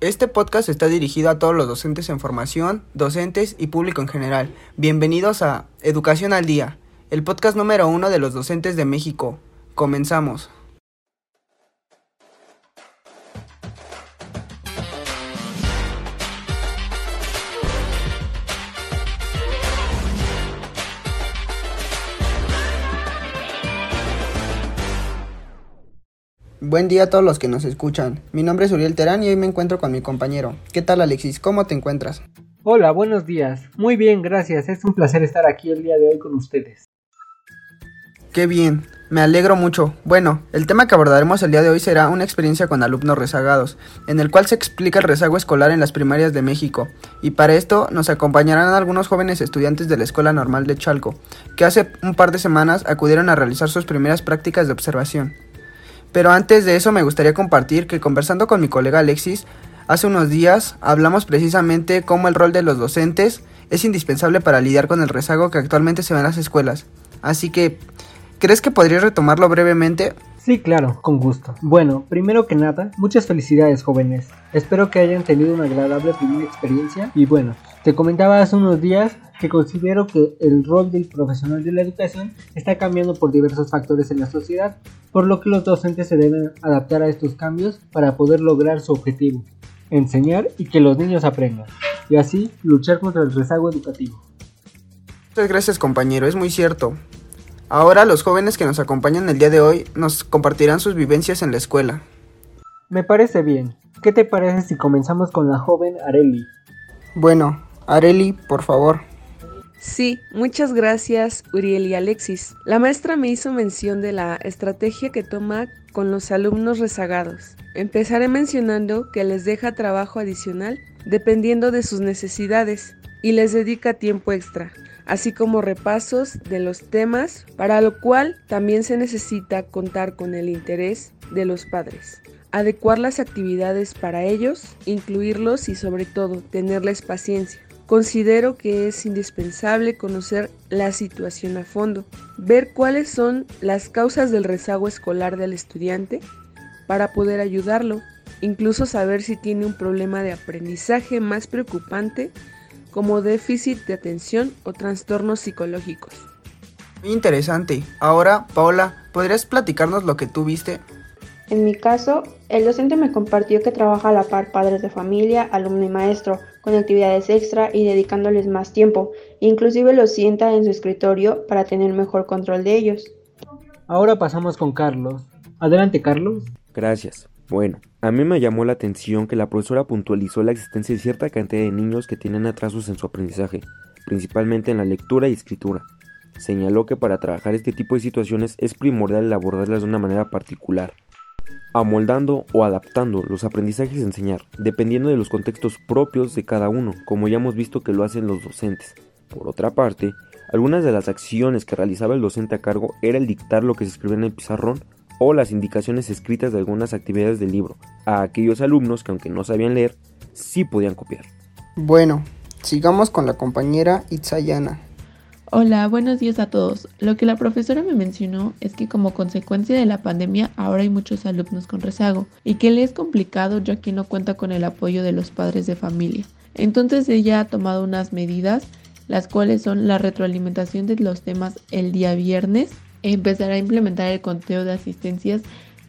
Este podcast está dirigido a todos los docentes en formación, docentes y público en general. Bienvenidos a Educación al Día, el podcast número uno de los docentes de México. Comenzamos. Buen día a todos los que nos escuchan. Mi nombre es Uriel Terán y hoy me encuentro con mi compañero. ¿Qué tal Alexis? ¿Cómo te encuentras? Hola, buenos días. Muy bien, gracias. Es un placer estar aquí el día de hoy con ustedes. Qué bien, me alegro mucho. Bueno, el tema que abordaremos el día de hoy será una experiencia con alumnos rezagados, en el cual se explica el rezago escolar en las primarias de México, y para esto nos acompañarán algunos jóvenes estudiantes de la Escuela Normal de Chalco, que hace un par de semanas acudieron a realizar sus primeras prácticas de observación. Pero antes de eso me gustaría compartir que conversando con mi colega Alexis, hace unos días hablamos precisamente cómo el rol de los docentes es indispensable para lidiar con el rezago que actualmente se ve en las escuelas. Así que, ¿crees que podrías retomarlo brevemente? Sí, claro, con gusto. Bueno, primero que nada, muchas felicidades jóvenes. Espero que hayan tenido una agradable primera experiencia y bueno, te comentaba hace unos días que considero que el rol del profesional de la educación está cambiando por diversos factores en la sociedad, por lo que los docentes se deben adaptar a estos cambios para poder lograr su objetivo, enseñar y que los niños aprendan, y así luchar contra el rezago educativo. Muchas gracias compañero, es muy cierto. Ahora los jóvenes que nos acompañan el día de hoy nos compartirán sus vivencias en la escuela. Me parece bien. ¿Qué te parece si comenzamos con la joven Areli? Bueno, Areli, por favor. Sí, muchas gracias Uriel y Alexis. La maestra me hizo mención de la estrategia que toma con los alumnos rezagados. Empezaré mencionando que les deja trabajo adicional dependiendo de sus necesidades y les dedica tiempo extra, así como repasos de los temas, para lo cual también se necesita contar con el interés de los padres. Adecuar las actividades para ellos, incluirlos y sobre todo tenerles paciencia. Considero que es indispensable conocer la situación a fondo, ver cuáles son las causas del rezago escolar del estudiante para poder ayudarlo, incluso saber si tiene un problema de aprendizaje más preocupante como déficit de atención o trastornos psicológicos. Muy interesante. Ahora, Paola, ¿podrías platicarnos lo que tú viste? En mi caso, el docente me compartió que trabaja a la par padres de familia, alumno y maestro, con actividades extra y dedicándoles más tiempo, inclusive los sienta en su escritorio para tener mejor control de ellos. Ahora pasamos con Carlos. Adelante, Carlos. Gracias. Bueno, a mí me llamó la atención que la profesora puntualizó la existencia de cierta cantidad de niños que tienen atrasos en su aprendizaje, principalmente en la lectura y escritura. Señaló que para trabajar este tipo de situaciones es primordial abordarlas de una manera particular, amoldando o adaptando los aprendizajes a enseñar, dependiendo de los contextos propios de cada uno, como ya hemos visto que lo hacen los docentes. Por otra parte, algunas de las acciones que realizaba el docente a cargo era el dictar lo que se escribía en el pizarrón o las indicaciones escritas de algunas actividades del libro a aquellos alumnos que aunque no sabían leer, sí podían copiar. Bueno, sigamos con la compañera Itzayana. Hola, buenos días a todos. Lo que la profesora me mencionó es que como consecuencia de la pandemia ahora hay muchos alumnos con rezago y que le es complicado ya que no cuenta con el apoyo de los padres de familia. Entonces ella ha tomado unas medidas, las cuales son la retroalimentación de los temas el día viernes, empezará a implementar el conteo de asistencias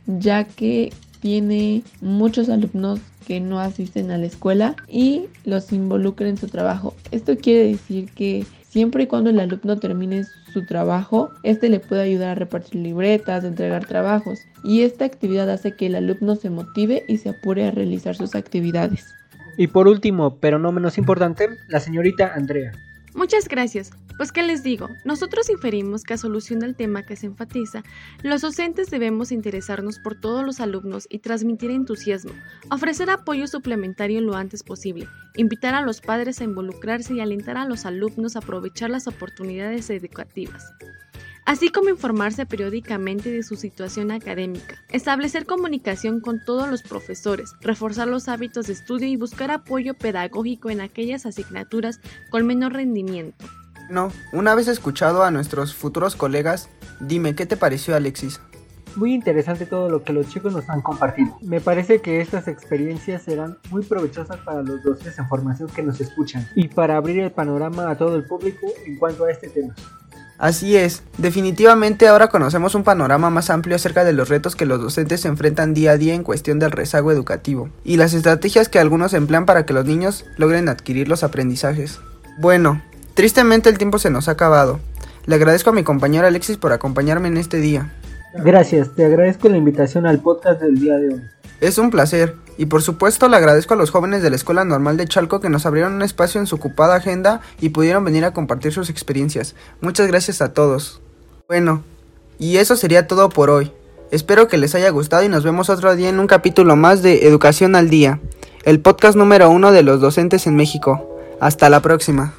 ya que tiene muchos alumnos que no asisten a la escuela y los involucra en su trabajo. Esto quiere decir que Siempre y cuando el alumno termine su trabajo, este le puede ayudar a repartir libretas, entregar trabajos, y esta actividad hace que el alumno se motive y se apure a realizar sus actividades. Y por último, pero no menos importante, la señorita Andrea. Muchas gracias. Pues qué les digo, nosotros inferimos que a solución del tema que se enfatiza, los docentes debemos interesarnos por todos los alumnos y transmitir entusiasmo, ofrecer apoyo suplementario lo antes posible, invitar a los padres a involucrarse y alentar a los alumnos a aprovechar las oportunidades educativas así como informarse periódicamente de su situación académica, establecer comunicación con todos los profesores, reforzar los hábitos de estudio y buscar apoyo pedagógico en aquellas asignaturas con menor rendimiento. No, una vez escuchado a nuestros futuros colegas, dime, ¿qué te pareció Alexis? Muy interesante todo lo que los chicos nos han compartido. Me parece que estas experiencias serán muy provechosas para los docentes en formación que nos escuchan y para abrir el panorama a todo el público en cuanto a este tema. Así es, definitivamente ahora conocemos un panorama más amplio acerca de los retos que los docentes se enfrentan día a día en cuestión del rezago educativo y las estrategias que algunos emplean para que los niños logren adquirir los aprendizajes. Bueno, tristemente el tiempo se nos ha acabado. Le agradezco a mi compañero Alexis por acompañarme en este día. Gracias, te agradezco la invitación al podcast del día de hoy. Es un placer, y por supuesto le agradezco a los jóvenes de la Escuela Normal de Chalco que nos abrieron un espacio en su ocupada agenda y pudieron venir a compartir sus experiencias. Muchas gracias a todos. Bueno, y eso sería todo por hoy. Espero que les haya gustado y nos vemos otro día en un capítulo más de Educación al Día, el podcast número uno de los docentes en México. Hasta la próxima.